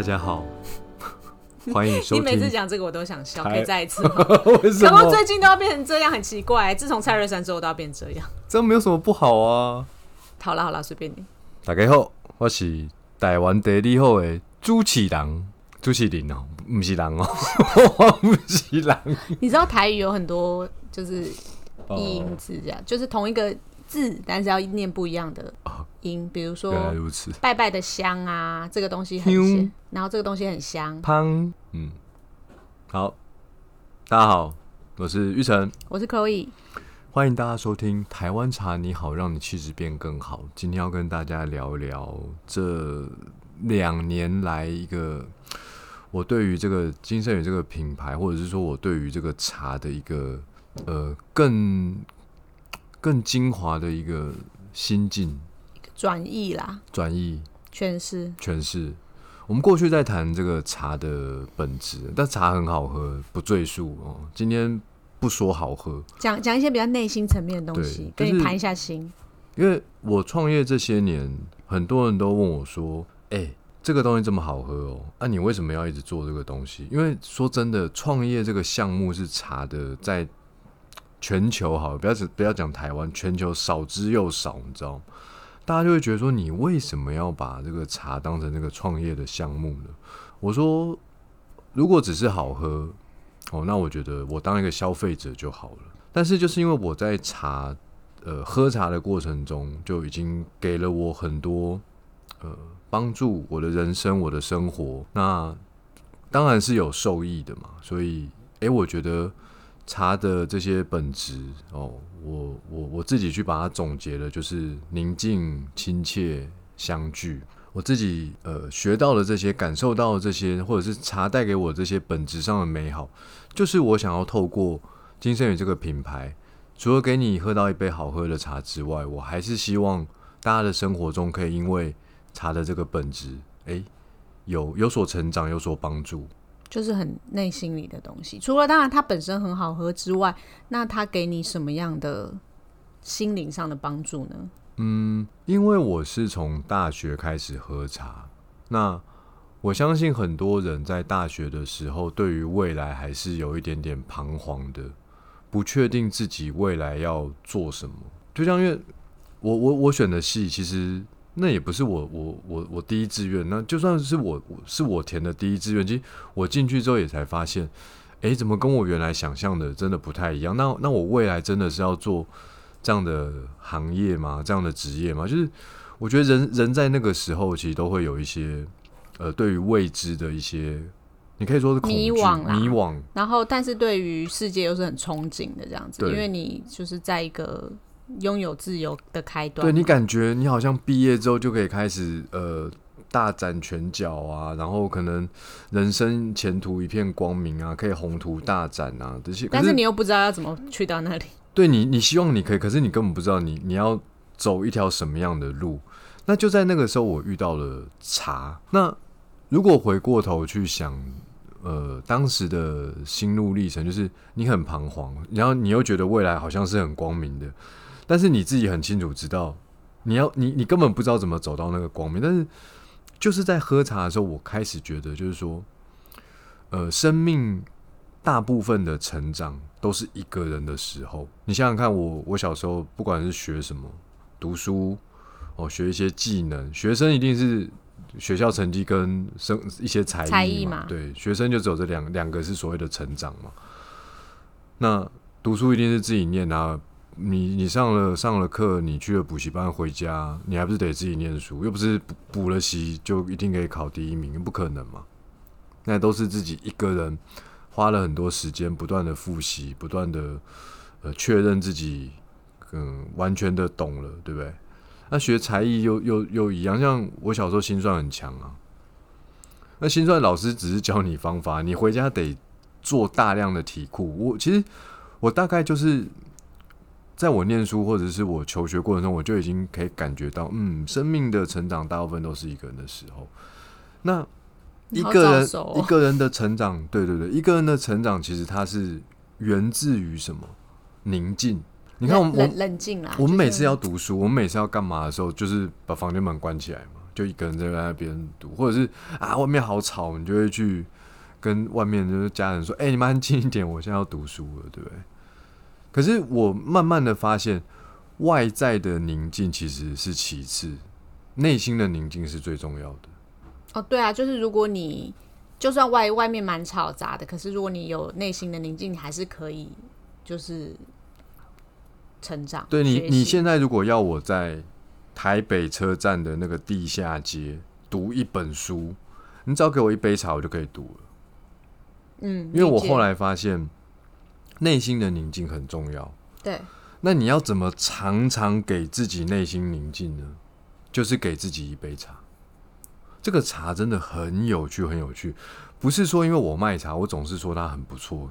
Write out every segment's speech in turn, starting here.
大家好，欢迎收你每次听。讲这个我都想笑，可以再一次吗？为什怎么么？最近都要变成这样，很奇怪。自从蔡瑞山之后都要变这样。这没有什么不好啊。好了好了，随便你。大家好，我是台湾第二好的主持人，朱启林哦，不是人哦，我 不是人。你知道台语有很多就是哦音字这样，就是同一个字，但是要念不一样的音。比如说。拜拜的香啊，这个东西很香香，然后这个东西很香。汤，嗯，好，大家好，我是玉成，我是 Chloe，欢迎大家收听《台湾茶你好》，让你气质变更好。今天要跟大家聊聊这两年来一个我对于这个金盛宇这个品牌，或者是说我对于这个茶的一个呃更更精华的一个心境转译啦，转译诠释。诠释。我们过去在谈这个茶的本质，但茶很好喝，不赘述哦。今天不说好喝，讲讲一些比较内心层面的东西，跟你谈一下心。因为我创业这些年，很多人都问我说：“哎、这个东西这么好喝哦，那、你为什么要一直做这个东西？”因为说真的，创业这个项目是茶的，在全球好，不要只不要讲台湾，全球少之又少，你知道吗？大家就会觉得说，你为什么要把这个茶当成这个创业的项目呢？我说，如果只是好喝，哦，那我觉得我当一个消费者就好了。但是就是因为我在茶呃喝茶的过程中，就已经给了我很多呃帮助我的人生、我的生活。那当然是有受益的嘛。所以，诶，我觉得茶的这些本质哦，我我我自己去把它总结了，就是宁静、亲切、相聚。我自己呃学到的这些，感受到的这些，或者是茶带给我这些本质上的美好，就是我想要透过金盛宇这个品牌，除了给你喝到一杯好喝的茶之外，我还是希望大家的生活中可以因为茶的这个本质，诶，有有所成长，有所帮助。就是很内心里的东西。除了当然它本身很好喝之外，那它给你什么样的心灵上的帮助呢？嗯，因为我是从大学开始喝茶，那我相信很多人在大学的时候，对于未来还是有一点点彷徨的，不确定自己未来要做什么。就像因为我我我选的系，其实那也不是我我我我第一志愿，那就算是我我是我填的第一志愿，其实我进去之后也才发现，诶，怎么跟我原来想象的真的不太一样？那那我未来真的是要做这样的行业吗？这样的职业吗？就是我觉得人人在那个时候，其实都会有一些呃，对于未知的一些，你可以说是、迷惘啦迷惘。然后，但是对于世界又是很憧憬的这样子，因为你就是在一个拥有自由的开端。对你感觉你好像毕业之后就可以开始呃大展拳脚啊，然后可能人生前途一片光明啊，可以宏图大展啊这些。但是你又不知道要怎么去到那里。对你，你希望你可以，可是你根本不知道你你要走一条什么样的路。那就在那个时候，我遇到了茶。那如果回过头去想，呃，当时的心路历程，就是你很彷徨，然后你又觉得未来好像是很光明的，但是你自己很清楚知道，你要你你根本不知道怎么走到那个光明。但是就是在喝茶的时候，我开始觉得，就是说，呃，生命大部分的成长都是一个人的时候。你想想看我，我小时候不管是学什么，读书哦，学一些技能，学生一定是学校成绩跟生一些才艺才艺嘛对，学生就只有这两两个是所谓的成长嘛。那读书一定是自己念啊，你你上了上了课，你去了补习班回家，你还不是得自己念书？又不是补补了习就一定可以考第一名，不可能嘛。那都是自己一个人花了很多时间，不断的复习，不断的呃确认自己嗯完全的懂了，对不对？那学才艺又又又一样，像我小时候心算很强啊，那心算老师只是教你方法，你回家得做大量的题库。我其实我大概就是在我念书或者是我求学过程中，我就已经可以感觉到，嗯，生命的成长大部分都是一个人的时候。那一个人、哦一个人的成长，对对对，一个人的成长其实它是源自于什么？宁静。你看我们我冷冷冷静啦。我们每次要读书，我们每次要干嘛的时候，就是把房间门关起来嘛，就一个人在那边读，或者是啊外面好吵，你就会去跟外面就是家人说：“哎、你们安静一点，我现在要读书了，对不对？”可是我慢慢的发现，外在的宁静其实是其次，内心的宁静是最重要的。哦，对啊，就是如果你就算外外面蛮吵杂的，可是如果你有内心的宁静，你还是可以就是成长。对你，你现在如果要我在台北车站的那个地下街读一本书，你只要给我一杯茶，我就可以读了。嗯，因为我后来发现，内心的宁静很重要。对那你要怎么常常给自己内心宁静呢？就是给自己一杯茶。这个茶真的很有趣，很有趣。不是说因为我卖茶，我总是说它很不错，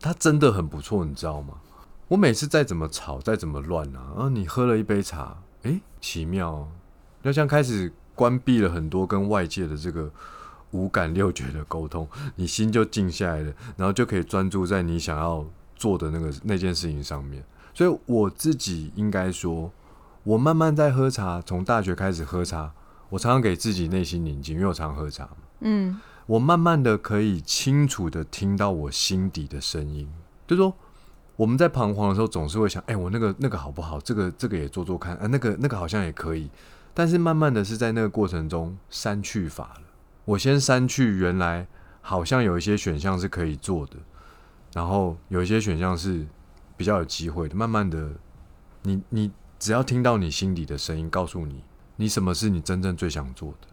它真的很不错，你知道吗？我每次再怎么吵，再怎么乱啊，然后你喝了一杯茶，诶，奇妙哦，要像开始关闭了很多跟外界的这个五感六觉的沟通，你心就静下来了，然后就可以专注在你想要做的那个那件事情上面。所以我自己应该说，我慢慢在喝茶，从大学开始喝茶，我常常给自己内心宁静，因为我常喝茶。嗯，我慢慢的可以清楚的听到我心底的声音，就说我们在彷徨的时候，总是会想，哎、我那个那个好不好？这个这个也做做看，啊，那个那个好像也可以。但是慢慢的是在那个过程中删去法了，我先删去原来好像有一些选项是可以做的，然后有一些选项是比较有机会的。慢慢的，你你只要听到你心底的声音，告诉你你什么是你真正最想做的。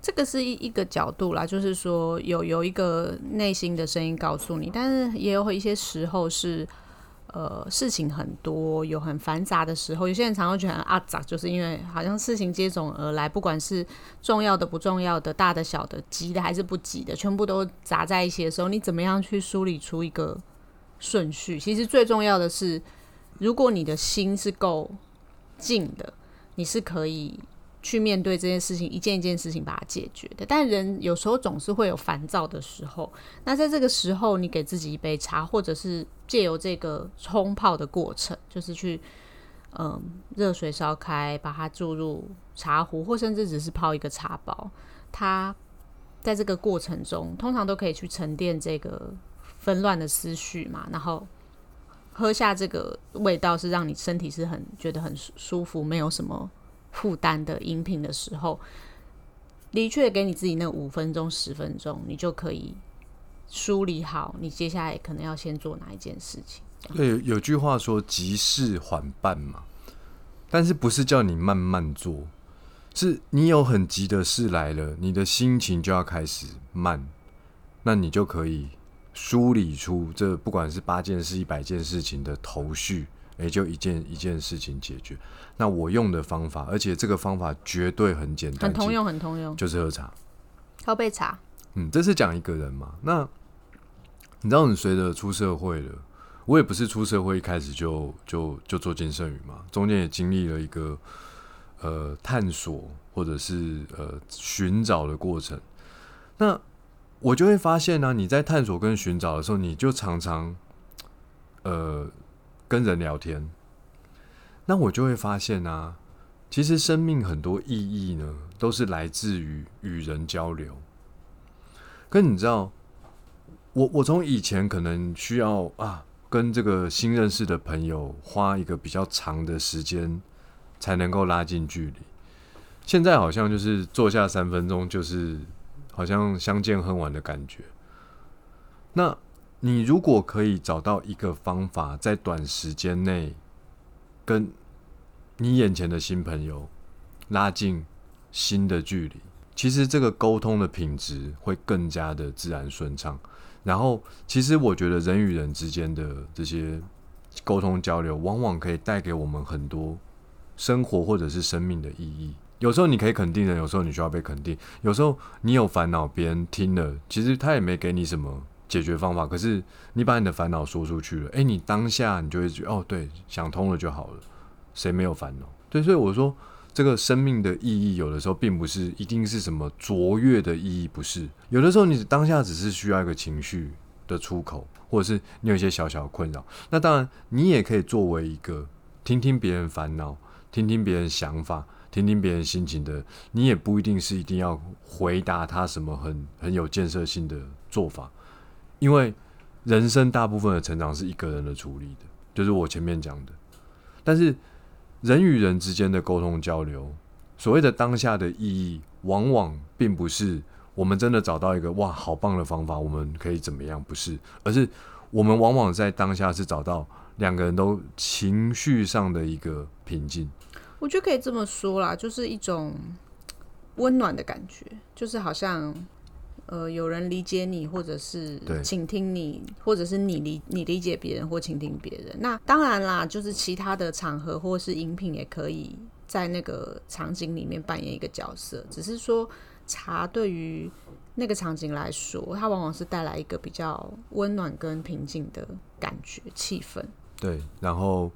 这个是一一个角度啦，就是说有有一个内心的声音告诉你，但是也有一些时候是。呃，事情很多，有很繁杂的时候，有些人常常觉得很阿杂，就是因为好像事情接踵而来，不管是重要的、不重要的、大的、小的、急的还是不急的，全部都砸在一起的时候，你怎么样去梳理出一个顺序？其实最重要的是，如果你的心是够静的，你是可以去面对这件事情，一件一件事情把它解决的。但人有时候总是会有烦躁的时候，那在这个时候，你给自己一杯茶，或者是借由这个冲泡的过程，就是去嗯热水烧开，把它注入茶壶，或甚至只是泡一个茶包，它在这个过程中，通常都可以去沉淀这个纷乱的思绪嘛，然后。喝下这个味道是让你身体是很觉得很舒服，没有什么负担的音频的时候，的确给你自己那五分钟、十分钟，你就可以梳理好你接下来可能要先做哪一件事情。对，有句话说“急事缓办”嘛，但是不是叫你慢慢做，是你有很急的事来了，你的心情就要开始慢，那你就可以梳理出这不管是八件事、一百件事情的头绪，也就一件一件事情解决。那我用的方法，而且这个方法绝对很简单，很通用，很通用。就是喝茶。喝杯茶，嗯，这是讲一个人嘛。那你知道，你随着出社会了，我也不是出社会一开始就就就做健身语嘛，中间也经历了一个呃探索或者是呃寻找的过程。那我就会发现呢、你在探索跟寻找的时候，你就常常呃跟人聊天，那我就会发现啊，其实生命很多意义呢，都是来自于与人交流。可你知道，我我从以前可能需要啊，跟这个新认识的朋友花一个比较长的时间，才能够拉近距离。现在好像就是坐下三分钟，就是好像相见恨晚的感觉。那你如果可以找到一个方法，在短时间内跟你眼前的新朋友拉近新的距离，其实这个沟通的品质会更加的自然顺畅。然后，其实我觉得人与人之间的这些沟通交流，往往可以带给我们很多生活或者是生命的意义。有时候你可以肯定人，有时候你需要被肯定。有时候你有烦恼，别人听了，其实他也没给你什么解决方法，可是你把你的烦恼说出去了，诶，你当下你就会觉得，哦，对，想通了就好了。谁没有烦恼？对，所以我说，这个生命的意义，有的时候并不是一定是什么卓越的意义，不是。有的时候你当下只是需要一个情绪的出口，或者是你有一些小小的困扰。那当然，你也可以作为一个听听别人烦恼，听听别人想法，听听别人心情的，你也不一定是一定要回答他什么很很有建设性的做法，因为人生大部分的成长是一个人的处理的，就是我前面讲的。但是人与人之间的沟通交流，所谓的当下的意义，往往并不是我们真的找到一个哇好棒的方法，我们可以怎么样？不是，而是我们往往在当下是找到两个人都情绪上的一个平静。我觉得可以这么说啦，就是一种温暖的感觉，就是好像呃有人理解你，或者是倾听你，或者是你理你理解别人或倾听别人。那当然啦，就是其他的场合或是饮品也可以在那个场景里面扮演一个角色，只是说茶对于那个场景来说，它往往是带来一个比较温暖跟平静的感觉气氛。对，然后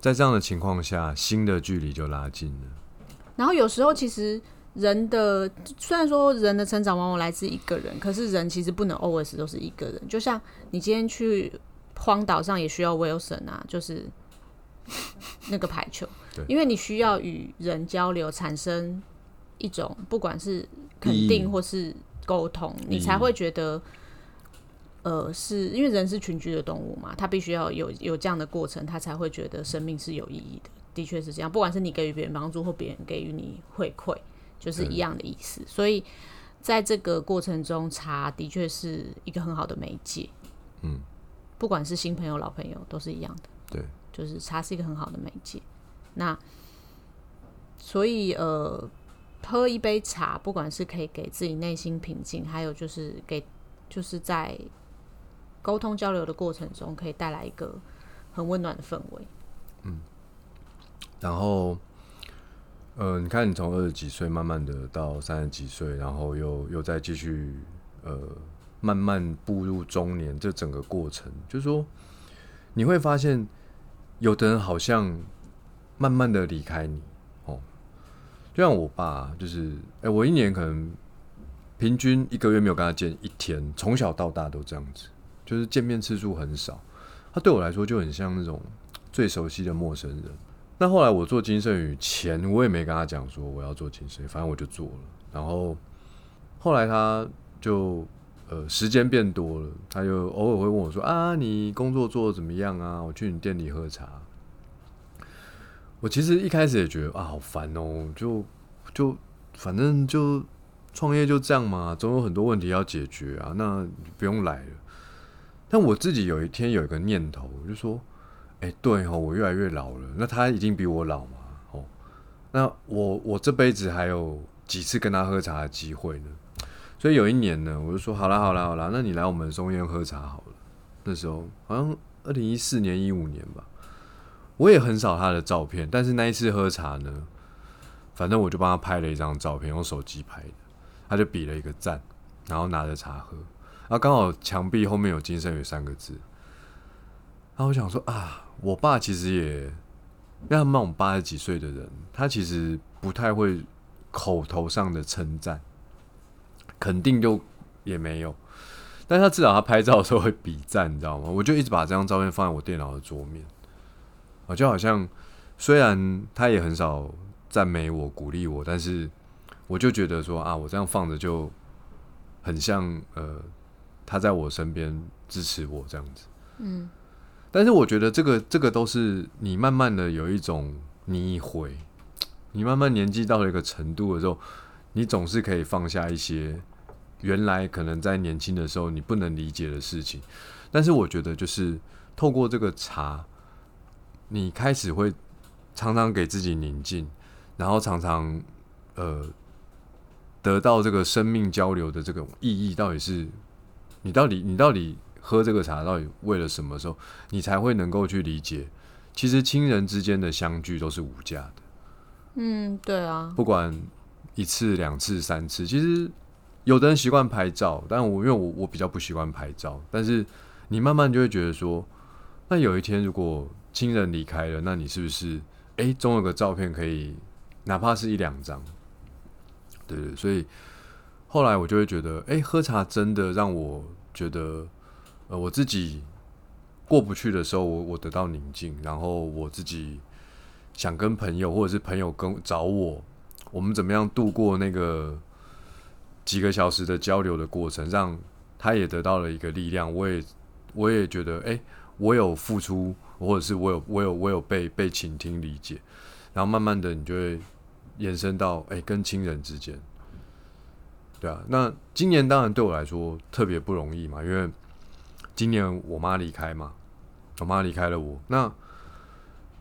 在这样的情况下，新的距离就拉近了。然后有时候其实人的虽然说人的成长往往来自一个人，可是人其实不能 always 都是一个人。就像你今天去荒岛上也需要 Wilson 啊，就是那个排球，因为你需要与人交流，产生一种不管是肯定或是沟通，你才会觉得。呃，是因为人是群居的动物嘛，他必须要有有这样的过程，他才会觉得生命是有意义的。的确是这样，不管是你给予别人帮助，或别人给予你回馈，就是一样的意思。所以在这个过程中，茶的确是一个很好的媒介。嗯，不管是新朋友、老朋友，都是一样的。对，就是茶是一个很好的媒介。那所以呃，喝一杯茶，不管是可以给自己内心平静，还有就是给就是在沟通交流的过程中，可以带来一个很温暖的氛围。嗯然后，呃，你看，你从二十几岁慢慢的到三十几岁，然后又又再继续呃慢慢步入中年，这整个过程，就是说你会发现，有的人好像慢慢的离开你哦，就像我爸，就是哎、我一年可能平均一个月没有跟他见一天，从小到大都这样子，就是见面次数很少。他对我来说就很像那种最熟悉的陌生人。那后来我做金圣宇前，我也没跟他讲说我要做金圣宇，反正我就做了。然后后来他就呃时间变多了，他就偶尔会问我说啊，你工作做的怎么样啊？我去你店里喝茶。我其实一开始也觉得啊，好烦哦，就就反正就创业就这样嘛，总有很多问题要解决啊，那不用来了。但我自己有一天有一个念头，我就说，哎、对哦，我越来越老了，那他已经比我老嘛，哦，那我我这辈子还有几次跟他喝茶的机会呢？所以有一年呢，我就说，好啦好啦好啦，那你来我们松烟喝茶好了。那时候好像二零一四年一五年吧，我也很少他的照片，但是那一次喝茶呢，反正我就帮他拍了一张照片，用手机拍的，他就比了一个赞，然后拿着茶喝。然后刚好墙壁后面有“金圣宇”三个字，然后我想说啊，我爸其实也，因为他们八十几岁的人，他其实不太会口头上的称赞，肯定就也没有，但他至少他拍照的时候会比赞，你知道吗？我就一直把这张照片放在我电脑的桌面，啊，就好像虽然他也很少赞美我、鼓励我，但是我就觉得说啊，我这样放着就很像呃。他在我身边支持我这样子，嗯，但是我觉得这个这个都是你慢慢的有一种你一回，你慢慢年纪到了一个程度的时候，你总是可以放下一些原来可能在年轻的时候你不能理解的事情。但是我觉得就是透过这个茶，你开始会常常给自己宁静，然后常常呃得到这个生命交流的这种意义到底是。你到底你到底喝这个茶到底为了什么时候，你才会能够去理解？其实亲人之间的相聚都是无价的，嗯，对啊，不管一次、两次、三次。其实有的人习惯拍照，但我因为我我比较不习惯拍照。但是你慢慢就会觉得说，那有一天如果亲人离开了，那你是不是哎、诶总有个照片可以，哪怕是一两张？对对，所以。后来我就会觉得，哎、喝茶真的让我觉得，呃，我自己过不去的时候，我我得到宁静，然后我自己想跟朋友，或者是朋友跟找我，我们怎么样度过那个几个小时的交流的过程，让他也得到了一个力量。我也我也觉得，哎、我有付出，或者是我有我有我有被被倾听理解，然后慢慢的你就会延伸到，哎、跟亲人之间。对啊，那今年当然对我来说特别不容易嘛，因为今年我妈离开嘛，我妈离开了我。那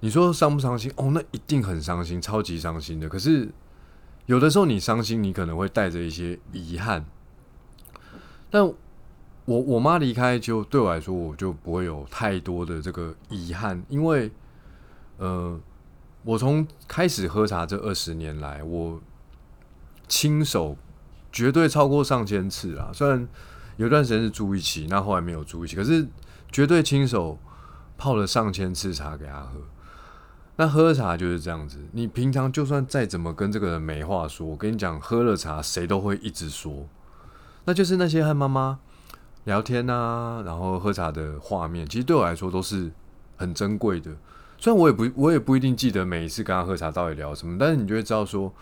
你说伤不伤心？哦，那一定很伤心，超级伤心的。可是有的时候你伤心，你可能会带着一些遗憾。但我我妈离开，就对我来说，我就不会有太多的这个遗憾，因为呃，我从开始喝茶这二十年来，我亲手绝对超过上千次啊！虽然有段时间是住一起，那后来没有住一起，可是绝对亲手泡了上千次茶给他喝。那喝茶就是这样子，你平常就算再怎么跟这个人没话说，我跟你讲，喝了茶谁都会一直说，那就是那些和妈妈聊天啊，然后喝茶的画面，其实对我来说都是很珍贵的。虽然我也不我也不一定记得每一次跟他喝茶到底聊什么，但是你就会知道说，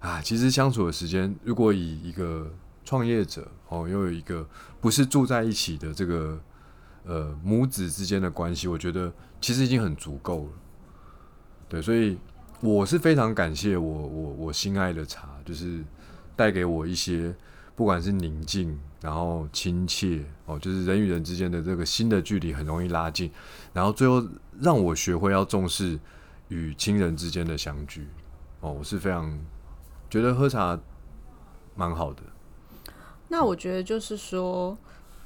啊，其实相处的时间，如果以一个创业者哦，又有一个不是住在一起的这个呃母子之间的关系，我觉得其实已经很足够了。对，所以我是非常感谢我我我心爱的茶，就是带给我一些不管是宁静，然后亲切哦，就是人与人之间的这个心的距离很容易拉近，然后最后让我学会要重视与亲人之间的相聚哦，我是非常觉得喝茶蛮好的。那我觉得就是说，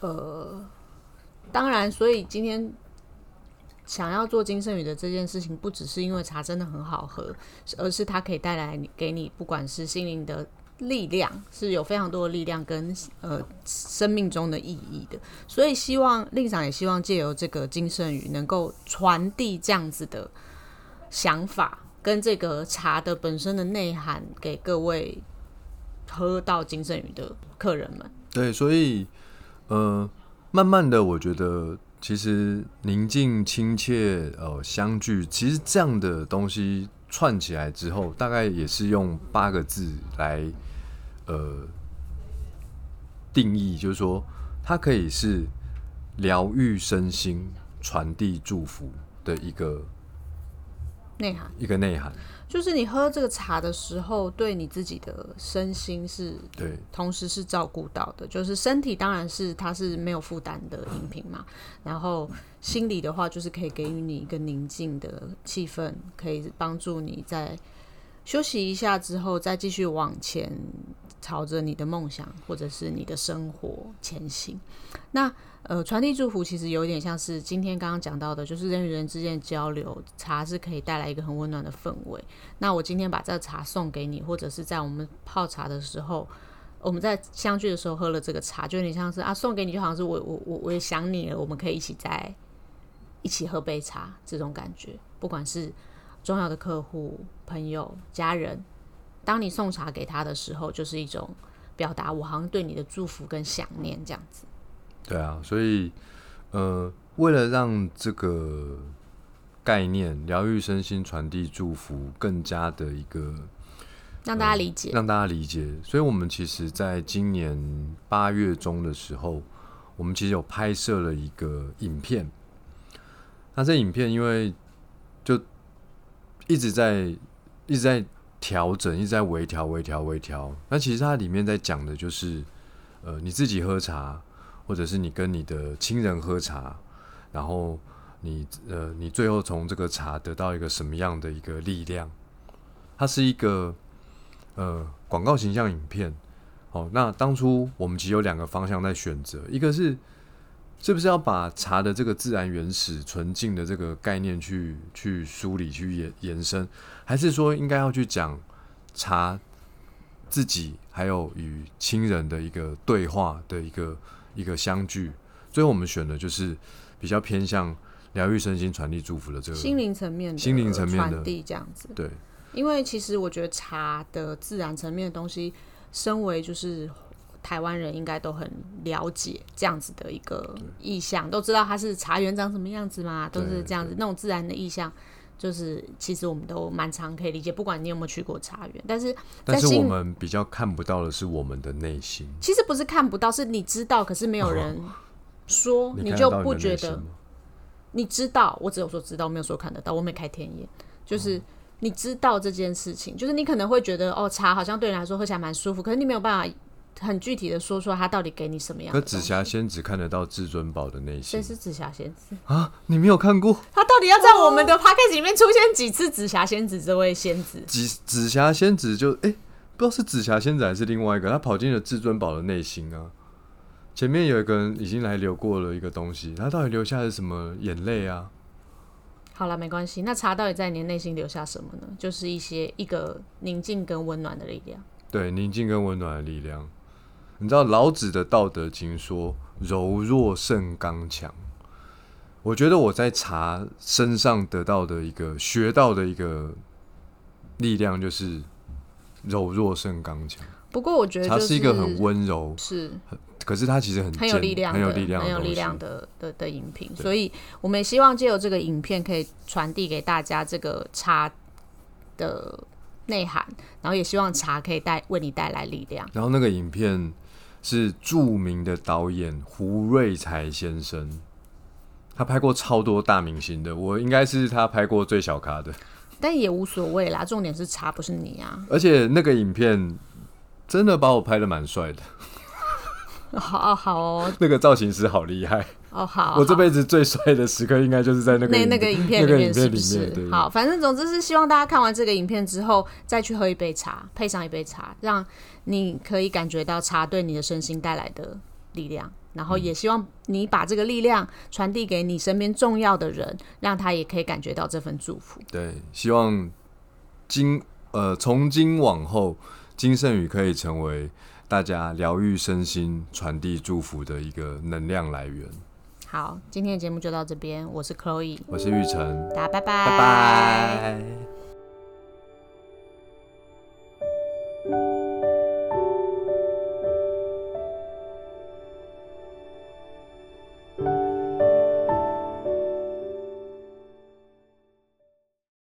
呃，当然，所以今天想要做金圣宇的这件事情，不只是因为茶真的很好喝，而是它可以带来你给你不管是心灵的力量，是有非常多的力量跟呃生命中的意义的。所以希望令长也希望借由这个金圣宇能够传递这样子的想法，跟这个茶的本身的内涵给各位喝到金圣宇的客人们。对，所以呃，慢慢的，我觉得其实宁静、亲切、呃，相聚，其实这样的东西串起来之后，大概也是用八个字来呃定义，就是说它可以是疗愈身心、传递祝福的一个内涵一个内涵。就是你喝这个茶的时候，对你自己的身心是对同时是照顾到的。就是身体当然是它是没有负担的饮品嘛，然后心理的话就是可以给予你一个宁静的气氛，可以帮助你在休息一下之后再继续往前，朝着你的梦想或者是你的生活前行。那呃，传递祝福其实有点像是今天刚刚讲到的，就是人与人之间的交流，茶是可以带来一个很温暖的氛围。那我今天把这个茶送给你，或者是在我们泡茶的时候，我们在相聚的时候喝了这个茶，就有点像是啊送给你，就好像是我我我我也想你了，我们可以一起在一起喝杯茶这种感觉。不管是重要的客户、朋友、家人，当你送茶给他的时候，就是一种表达我好像对你的祝福跟想念这样子。对啊，所以呃，为了让这个概念疗愈身心、传递祝福更加的一个让大家理解，让大家理解，所以我们其实在今年八月中的时候，我们其实有拍摄了一个影片。那这影片因为就一直在一直在调整，一直在微调、微调、微调。那其实它里面在讲的就是，呃，你自己喝茶，或者是你跟你的亲人喝茶，然后你呃，你最后从这个茶得到一个什么样的一个力量？它是一个呃广告形象影片。好，那当初我们其实有两个方向在选择，一个是是不是要把茶的这个自然原始纯净的这个概念去去梳理、去延延伸，还是说应该要去讲茶自己还有与亲人的一个对话的一个一个相聚？最后我们选的就是比较偏向疗愈身心、传递祝福的这个心灵层面的心灵层面的传递这样子。对因为其实我觉得茶的自然层面的东西，身为就是台湾人应该都很了解这样子的一个意象，都知道它是茶园长什么样子嘛，都是这样子那种自然的意象。就是其实我们都蛮常可以理解，不管你有没有去过茶园，但是但是我们比较看不到的是我们的内心。其实不是看不到，是你知道，可是没有人说，你就不觉得你知道，我只有说知道，没有说看得到，我没开天眼，就是你知道这件事情，就是你可能会觉得哦，茶好像对你来说喝起来蛮舒服，可是你没有办法很具体的说说他到底给你什么样可。紫霞仙子看得到至尊宝的内心谁是紫霞仙子？啊？你没有看过？他到底要在我们的 p a c k a g e 里面出现几次紫霞仙子这位仙子？紫紫霞仙子就哎、不知道是紫霞仙子还是另外一个，他跑进了至尊宝的内心啊。前面有一个人已经来流过了一个东西，他到底留下了什么眼泪啊？好了，没关系。那茶到底在你的内心留下什么呢？就是一些一个宁静跟温暖的力量。对，宁静跟温暖的力量。你知道老子的《道德经》说“柔弱胜刚强”，我觉得我在茶身上得到的一个学到的一个力量就是柔弱胜刚强。不过我觉得、就是、茶是一个很温柔，是。可是它其实很很有力量、很有力量的很有力量的的的饮品，所以我们也希望借由这个影片可以传递给大家这个茶的内涵，然后也希望茶可以带为你带来力量。然后那个影片是著名的导演胡瑞才先生，他拍过超多大明星的，我应该是他拍过最小咖的。但也无所谓啦，重点是茶不是你啊。而且那个影片真的把我拍的蛮帅的，好好哦，那个造型师好厉害。哦好，我这辈子最帅的时刻应该就是在那个那那个影片里面是不是？好，反正总之是希望大家看完这个影片之后，再去喝一杯茶，配上一杯茶，让你可以感觉到茶对你的身心带来的力量。然后也希望你把这个力量传递给你身边重要的人，让他也可以感觉到这份祝福。对，希望今呃从今往后，金圣宇可以成为大家疗愈身心、传递祝福的一个能量来源。好，今天的节目就到这边，我是 Chloe，我是玉成，大家拜拜，拜拜。